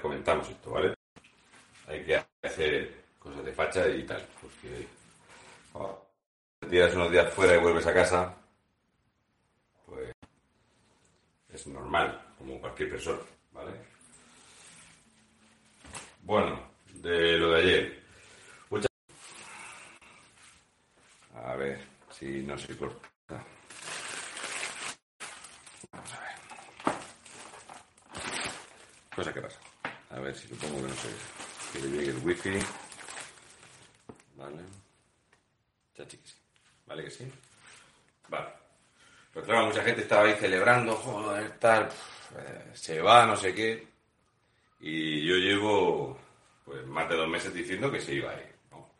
comentamos esto, ¿vale? Hay que hacer cosas de facha y tal, porque oh, tiras unos días fuera y vuelves a casa, pues es normal, como cualquier persona, ¿vale? Bueno, de lo de ayer. Mucha- A ver si no se corta. Vamos a ver. Cosa que pasa. A ver si supongo que no sé. Que le llegue el wifi. Vale. Chachi que sí. ¿Vale que sí? Vale. Pues claro, mucha gente estaba ahí celebrando, joder, tal, se va, no sé qué. Y yo llevo pues más de dos meses diciendo que se iba a ir. ¿no?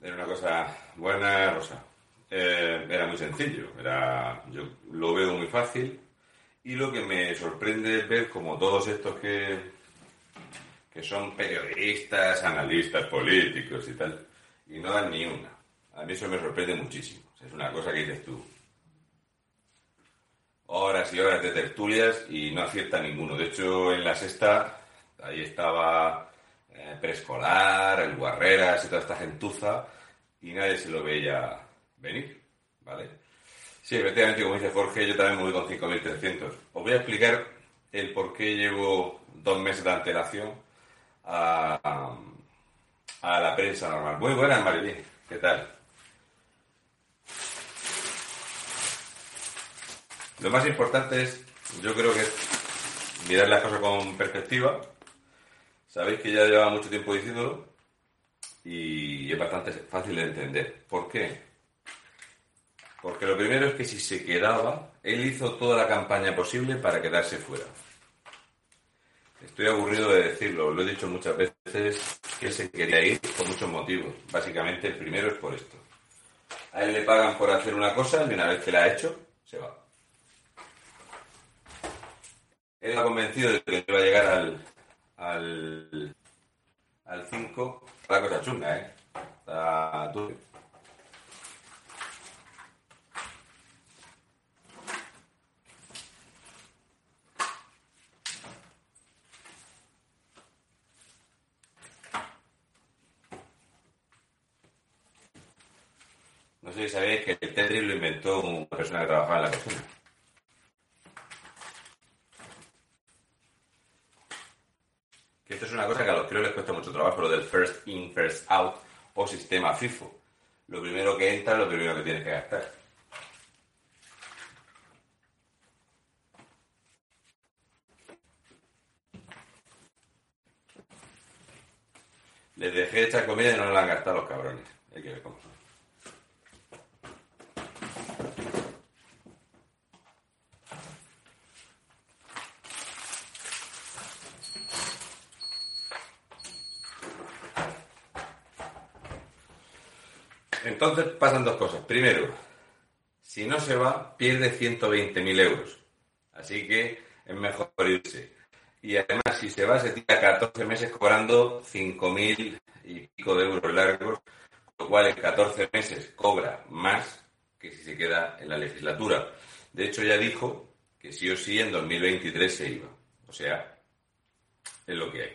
Era una cosa buena, Rosa. Eh, era muy sencillo. Era, yo lo veo muy fácil. Y lo que me sorprende es ver como todos estos que, que son periodistas, analistas políticos y tal, y no dan ni una. A mí eso me sorprende muchísimo. Es una cosa que dices tú. Horas y horas de tertulias y no acierta ninguno. De hecho, en la sexta, ahí estaba eh, preescolar, el Guarreras y toda esta gentuza, y nadie se lo veía venir, ¿vale? Sí, efectivamente, como dice Jorge, yo también me voy con 5.300. Os voy a explicar el por qué llevo dos meses de antelación a, a la prensa normal. Muy buenas, Marilí. ¿Qué tal? Lo más importante es, yo creo que es mirar las cosas con perspectiva. Sabéis que ya llevaba mucho tiempo diciéndolo y es bastante fácil de entender. ¿Por qué? Porque lo primero es que si se quedaba, él hizo toda la campaña posible para quedarse fuera. Estoy aburrido de decirlo, lo he dicho muchas veces, que se quería ir por muchos motivos. Básicamente el primero es por esto. A él le pagan por hacer una cosa y una vez que la ha hecho, se va. Él está convencido de que va a llegar al, al, al 5. La cosa chunga, ¿eh? Está turbio. Sé si sabéis que el Tetris lo inventó una persona que trabajaba en la cocina. Que esto es una cosa que a los críos les cuesta mucho trabajo, lo del first in, first out o sistema FIFO. Lo primero que entra, lo primero que tienes que gastar. Les dejé echar comida y no la han gastado los cabrones. Hay que ver cómo son. Entonces pasan dos cosas. Primero, si no se va, pierde 120.000 euros. Así que es mejor irse. Y además, si se va, se tira 14 meses cobrando 5.000 y pico de euros largos, lo cual en 14 meses cobra más que si se queda en la legislatura. De hecho, ya dijo que sí o sí en 2023 se iba. O sea, es lo que hay.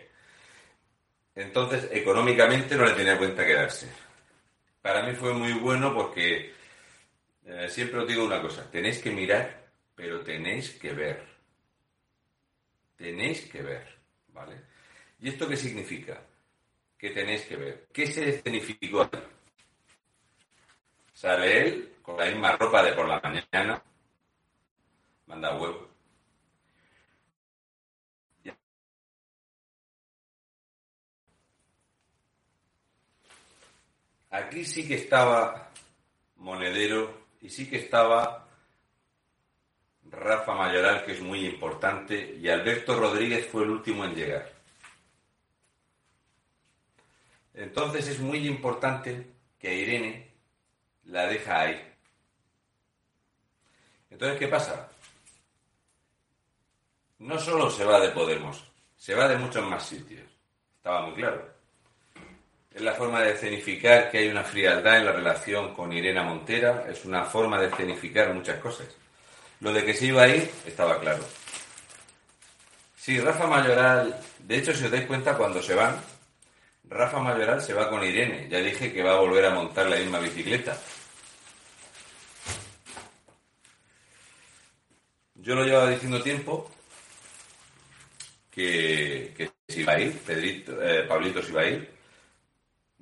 Entonces, económicamente no le tenía cuenta quedarse. Para mí fue muy bueno porque eh, siempre os digo una cosa, tenéis que mirar, pero tenéis que ver. Tenéis que ver, ¿vale? ¿Y esto qué significa? Que tenéis que ver. ¿Qué se escenificó? Sale él con la misma ropa de por la mañana, manda huevo. Aquí sí que estaba Monedero y sí que estaba Rafa Mayoral, que es muy importante, y Alberto Rodríguez fue el último en llegar. Entonces es muy importante que Irene la deja ahí. Entonces, ¿qué pasa? No solo se va de Podemos, se va de muchos más sitios. Estaba muy claro. Es la forma de escenificar que hay una frialdad en la relación con Irene Montera, es una forma de escenificar muchas cosas. Lo de que se iba a ir estaba claro. Sí, Rafa Mayoral, de hecho, si os dais cuenta, cuando se van, Rafa Mayoral se va con Irene. Ya dije que va a volver a montar la misma bicicleta. Yo lo llevaba diciendo tiempo que, si va a ir, Pedrito, eh, Pablito si va a ir.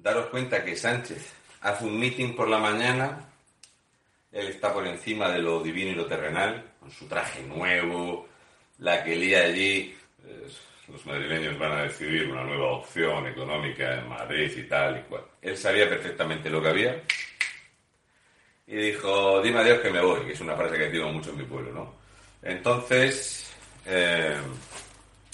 Daros cuenta que Sánchez hace un meeting por la mañana, él está por encima de lo divino y lo terrenal, con su traje nuevo, la que lía allí. los madrileños van a decidir una nueva opción económica en Madrid y tal y cual. Él sabía perfectamente lo que había y dijo, dime adiós que me voy, que es una frase que digo mucho en mi pueblo, ¿no? Entonces, eh,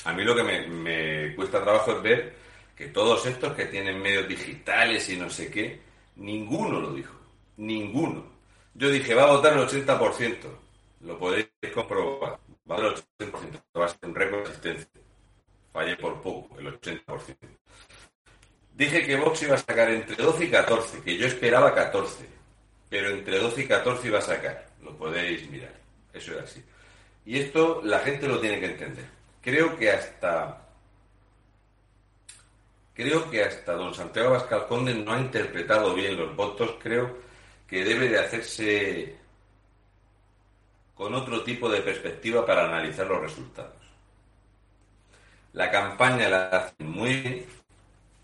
a mí lo que me, me cuesta trabajo es ver que todos estos que tienen medios digitales y no sé qué, ninguno lo dijo, ninguno. Yo dije, va a votar el 80%, lo podéis comprobar, va a votar el 80%, va a ser un récord de asistencia. Fallé por poco, el 80%. Dije que Vox iba a sacar entre 12 y 14, que yo esperaba 14, pero entre 12 y 14 iba a sacar, lo podéis mirar, eso es así. Y esto la gente lo tiene que entender. Creo que hasta creo que hasta don Santiago Abascal Conde no ha interpretado bien los votos, creo que debe de hacerse con otro tipo de perspectiva para analizar los resultados. La campaña la hace muy bien,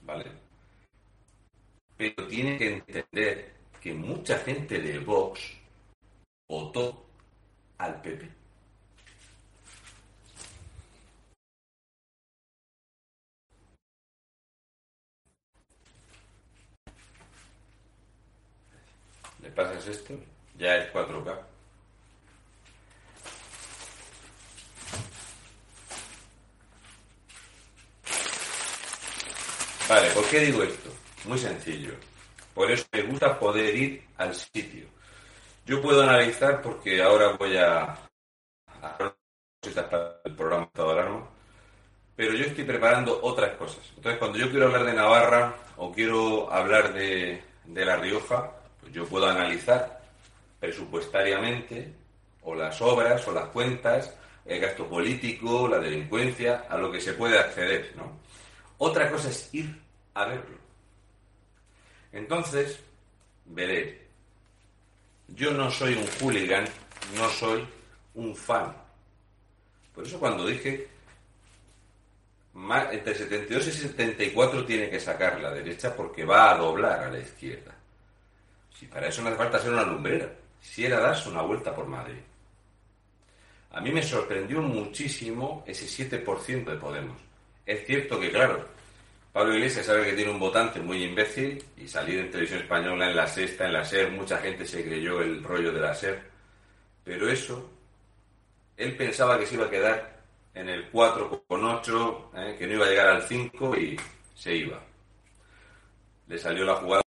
¿vale? Pero tiene que entender que mucha gente de Vox votó al PP. Le pasas esto, ya es 4K. Vale, ¿por qué digo esto? Muy sencillo. Por eso me gusta poder ir al sitio. Yo puedo analizar porque ahora voy a el programa estado de alarma, pero yo estoy preparando otras cosas. Entonces, cuando yo quiero hablar de Navarra o quiero hablar de, de La Rioja, yo puedo analizar presupuestariamente o las obras o las cuentas, el gasto político, la delincuencia, a lo que se puede acceder, ¿no? Otra cosa es ir a verlo. Entonces, veré. Yo no soy un hooligan, no soy un fan. Por eso cuando dije entre 72 y 74 tiene que sacar la derecha porque va a doblar a la izquierda. Si para eso no hace falta ser una lumbrera, si era darse una vuelta por Madrid. A mí me sorprendió muchísimo ese 7% de Podemos. Es cierto que, claro, Pablo Iglesias sabe que tiene un votante muy imbécil y salir en televisión española en la sexta, en la SER, mucha gente se creyó el rollo de la SER. Pero eso, él pensaba que se iba a quedar en el 4 con 8, ¿eh? que no iba a llegar al 5 y se iba. Le salió la jugada.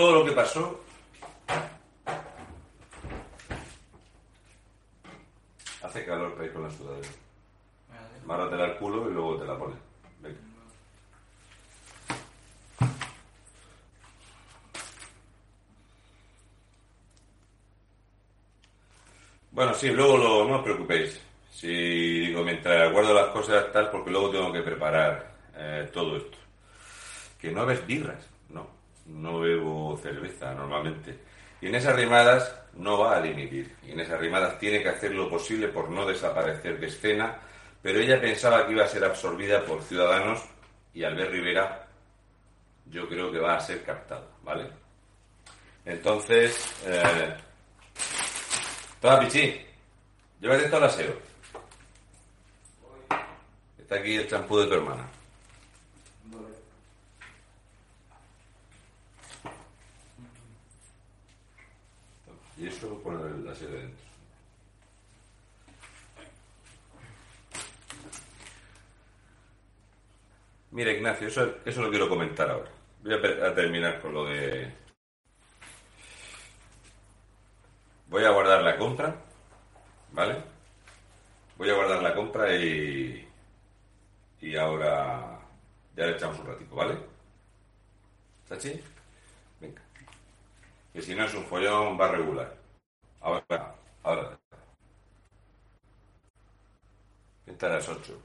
Todo lo que pasó hace calor para ir con la sudadera. Márratela al culo y luego te la pones. Venga. Bueno, sí, luego lo, no os preocupéis. Si digo, mientras guardo las cosas tal, porque luego tengo que preparar eh, todo esto. Que no ves birras, no. No bebo cerveza normalmente. Y en esas rimadas no va a dimitir. Y en esas rimadas tiene que hacer lo posible por no desaparecer de escena. Pero ella pensaba que iba a ser absorbida por Ciudadanos y al ver Rivera yo creo que va a ser captado, ¿vale? Entonces, eh, Pichi. Llévate todo el aseo. Está aquí el champú de tu hermana. Y eso pone la serie dentro. Mira, Ignacio, eso, eso lo quiero comentar ahora. Voy a, a terminar con lo de... Voy a guardar la compra, ¿vale? Voy a guardar la compra y... Y ahora ya le echamos un ratito, ¿vale? ¿Sachi? Que si no es un follón, va regular. Ahora, ahora. Pinta a las 8.